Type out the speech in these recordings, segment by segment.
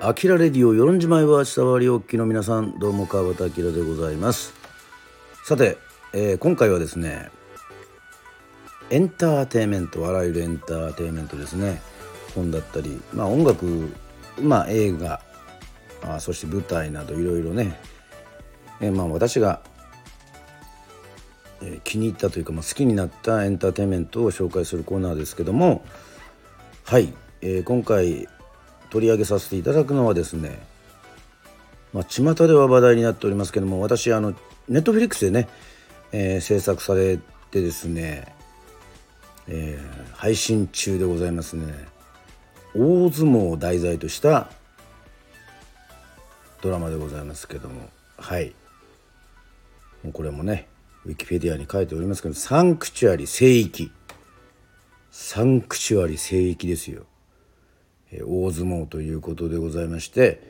アキラレディオ与論島へは伝わりおっきの皆さんどうも川端明でございます。さて、えー、今回はですねエンターテインメントあらゆるエンターテインメントですね。本だったり、まあ、音楽、まあ、映画あそして舞台などいろいろね、えー、まあ私が、え、気に入ったというか、まあ、好きになったエンターテインメントを紹介するコーナーですけどもはい、えー、今回取り上げさせていただくのはですねまあ巷では話題になっておりますけども私あのネットフリックスでね、えー、制作されてですね、えー、配信中でございますね。大相撲を題材としたドラマでございますけどもはい。もうこれもねウィキペディアに書いておりますけどサンクチュアリ聖域。サンクチュアリ聖域ですよ。大相撲ということでございまして、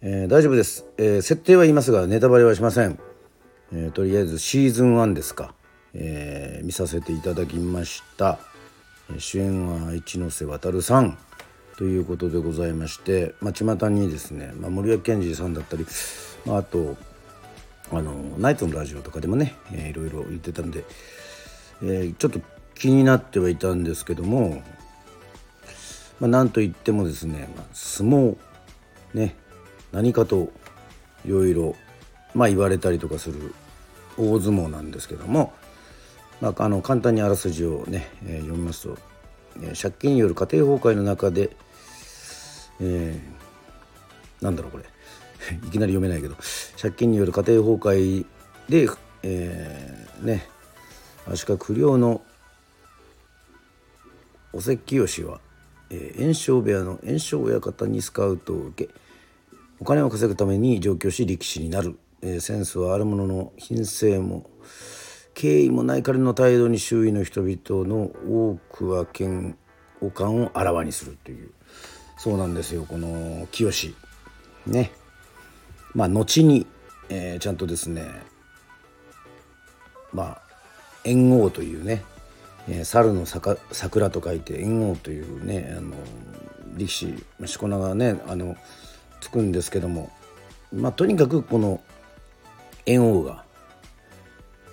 えー、大丈夫です、えー、設定は言いますがネタバレはしません、えー、とりあえずシーズン1ですか、え見させていただきました。主演は一ノ瀬渉さん。ということでございましてまあ、巷にですね、まあ、森脇健児さんだったり、まあ、あとあのナイトのラジオとかでもね、えー、いろいろ言ってたんで、えー、ちょっと気になってはいたんですけどもまあ、なんといってもですね、まあ、相撲ね何かといろいろまあ言われたりとかする大相撲なんですけども、まあ、あの簡単にあらすじをね、えー、読みますと、えー、借金による家庭崩壊の中で、えー、なんだろうこれ。いきなり読めないけど借金による家庭崩壊で、えー、ね足利不良のお関清はえー、炎症部屋の炎症親方にスカウトを受けお金を稼ぐために上京し力士になる、えー、センスはあるものの品性も敬意もない彼の態度に周囲の人々の多くは嫌悪感をあらわにするという。そうなんですよこの清ね。まあ後に、えー、ちゃんとですねまあ猿翁というねえー、猿の桜と書いて猿翁というねあの力士しこ名がねあのつくんですけども、まあ、とにかくこの猿翁が、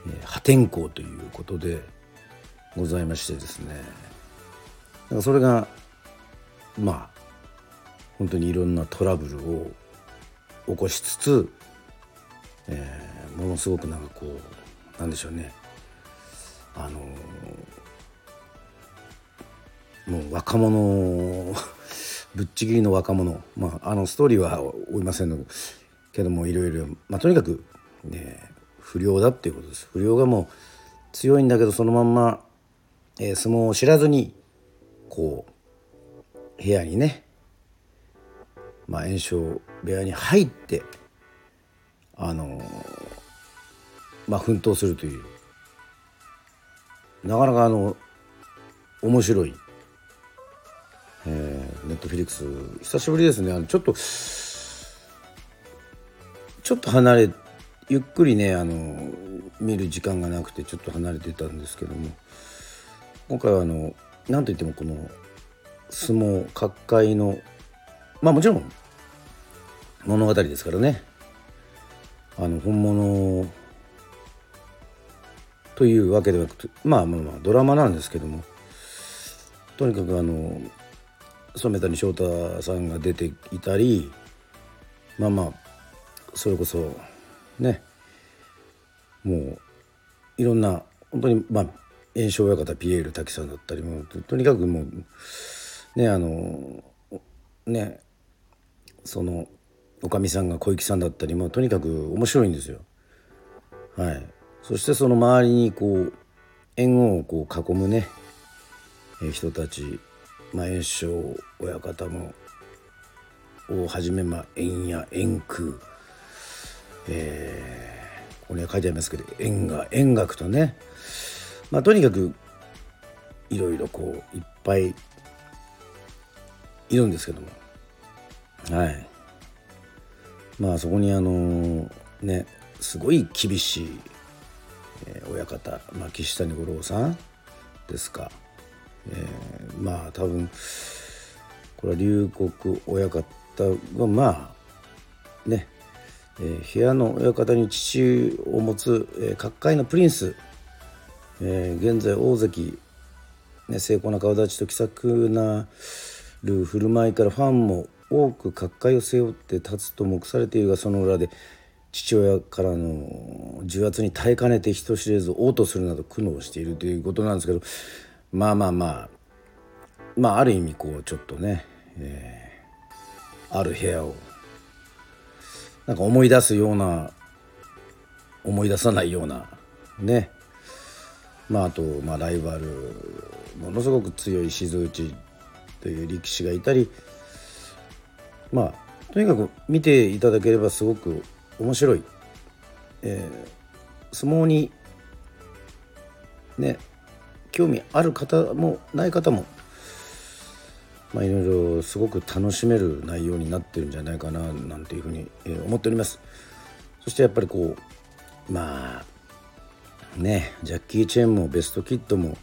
えー、破天荒ということでございましてですね。だからそれがまあ本当にいろんなトラブルを起こしつつ、えー、ものすごくなんかこうなんでしょうね。あのもう若者 ぶっちぎりの若者。まああのストーリーは追いませんけどもいろいろまあとにかくね不良だっていうことです。不良がもう強いんだけどそのまんま、えー、相撲を知らずにこう部屋にねまあ炎症部屋に入ってあのまあ奮闘するという。なかなかあの面白い。えー、ネットフィリックス。久しぶりですね。あのちょっとちょっと離れゆっくりねあの見る時間がなくてちょっと離れてたんですけども。今回はあの何といってもこの相撲角界のまあもちろん物語ですからね。あの本物というわけではなくてまあまあまあドラマなんですけどもとにかくあの染谷翔太さんが出ていたりまあまあそれこそねもういろんな本当にまあ炎症親方ピエール滝さんだったりもとにかくもうねあのねそのおかみさんが小池さんだったりもとにかく面白いんですよ。はい、そしてその周りにこう縁をこう囲むね人たちまあ、炎症親方もをはじめ、まあ、円や円空、えー、ここには書いてありますけど円が円楽とね、まあ、とにかくいろいろこういっぱいいるんですけども。はい。まあそこにあのねすごい厳しい、えー、親方、まあ、岸谷五郎さんですか、えー、まあ多分これは龍谷親方がまあね、えー、部屋の親方に父を持つ、えー、各界のプリンス、えー、現在大関、ね、精巧な顔立ちと気さくなる振る舞いからファンも多く各界を背負って立つと目されているがその裏で父親からの重圧に耐えかねて人知れず嘔吐するなど苦悩しているということなんですけどまあまあまあまあある意味こうちょっとね、えー、ある部屋をなんか思い出すような思い出さないようなね。まああと、まあ、ライバルものすごく強い静内という力士がいたりまあとにかく見ていただければすごく面白い、えー、相撲にね興味ある方もない方もまあ、いろいろすごく楽しめる内容になってるんじゃないかななんていうふうに思っております。そしてやっぱりこうまあねジャッキー・チェンもベストキッドも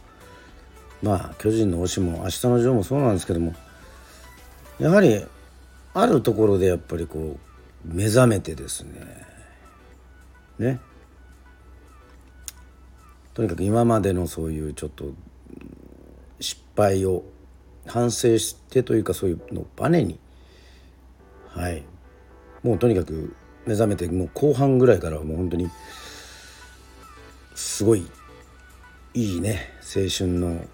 まあ巨人の推しも明日のジョーもそうなんですけどもやはりあるところでやっぱりこう目覚めてですね。ね。とにかく今までのそういうちょっと失敗を反省してというかそういうのをバネにはい。もうとにかく目覚めてもう後半ぐらいからはもう本当にすごいいいね青春の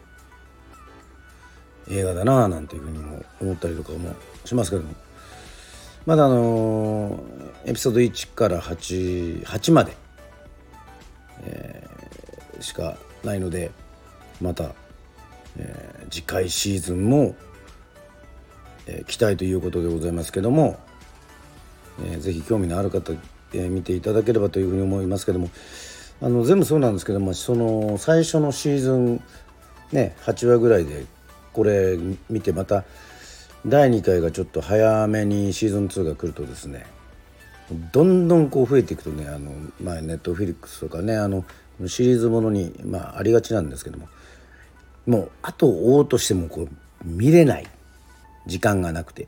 映画だななんていうふうにも思ったりとかもしますけども。まだあのエピソード1から 8, 8まで、えー、しかないのでまた、えー、次回シーズンも、えー、期待ということでございますけども、えー、ぜひ興味のある方、えー、見ていただければというふうに思いますけどもあの全部そうなんですけどもその最初のシーズンね8話ぐらいでこれ見てまた第2回がちょっと早めにシーズン2が来るとですねどんどんこう増えていくとねあの、まあ、ネットフィリックスとかねあのシリーズものに、まあ、ありがちなんですけどももうあと追おうとしてもこう見れない時間がなくて。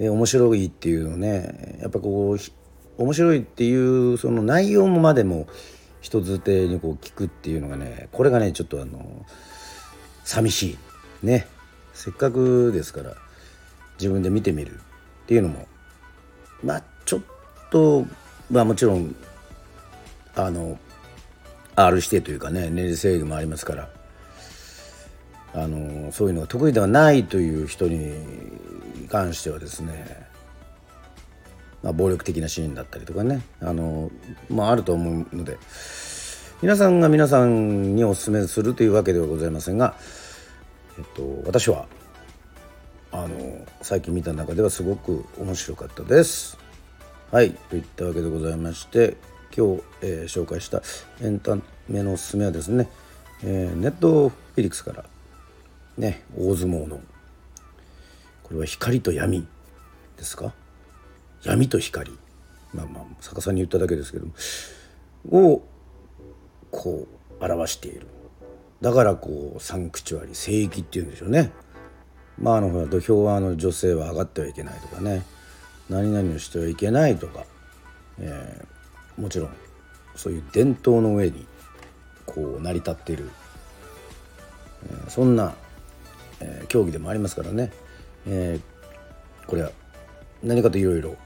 え面白いっていうのねやっぱこう面白いっていうその内容までも人づてにこう聞くっていうのがねこれがねちょっとあの寂しい。ね。せっかくですから自分で見てみるっていうのもまあちょっとまあもちろんあの R 指定というかね年齢制限もありますからあのそういうのが得意ではないという人に関してはですね、まあ、暴力的なシーンだったりとかねあの、まあ、あると思うので皆さんが皆さんにお勧めするというわけではございませんが、えっと、私はあの最近見た中ではすごく面白かったです。はい。といったわけでございまして今日、えー、紹介したエンタメのおすすめはですね、えー、ネットフィリックスからね大相撲のこれは光と闇ですか？闇と光。まあまあ逆さに言っただけですけどもをこう表している。だからこうサンクチュアリ聖域っていうんでしょうね。まああのほら土俵はあの女性は上がってはいけないとかね。何々をしてはいけないとか、えー、もちろんそういう伝統の上にこう成り立っている、えー、そんな、えー、競技でもありますからね、えー、これは何かといろいろ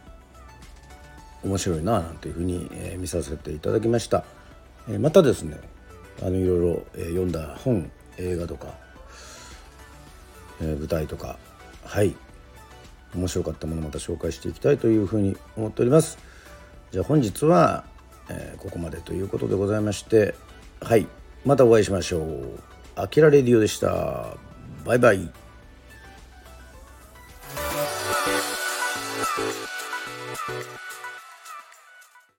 面白いななんていうふうに、えー、見させていただきました、えー、またですねあのいろいろ、え、読んだ本映画とか、え、舞台とかはい。面白かったものまた紹介していきたいというふうに思っております。じゃあ本日は、え、ここまでということでございましてはい。またお会いしましょう。あきらレディオでした。バイバイ。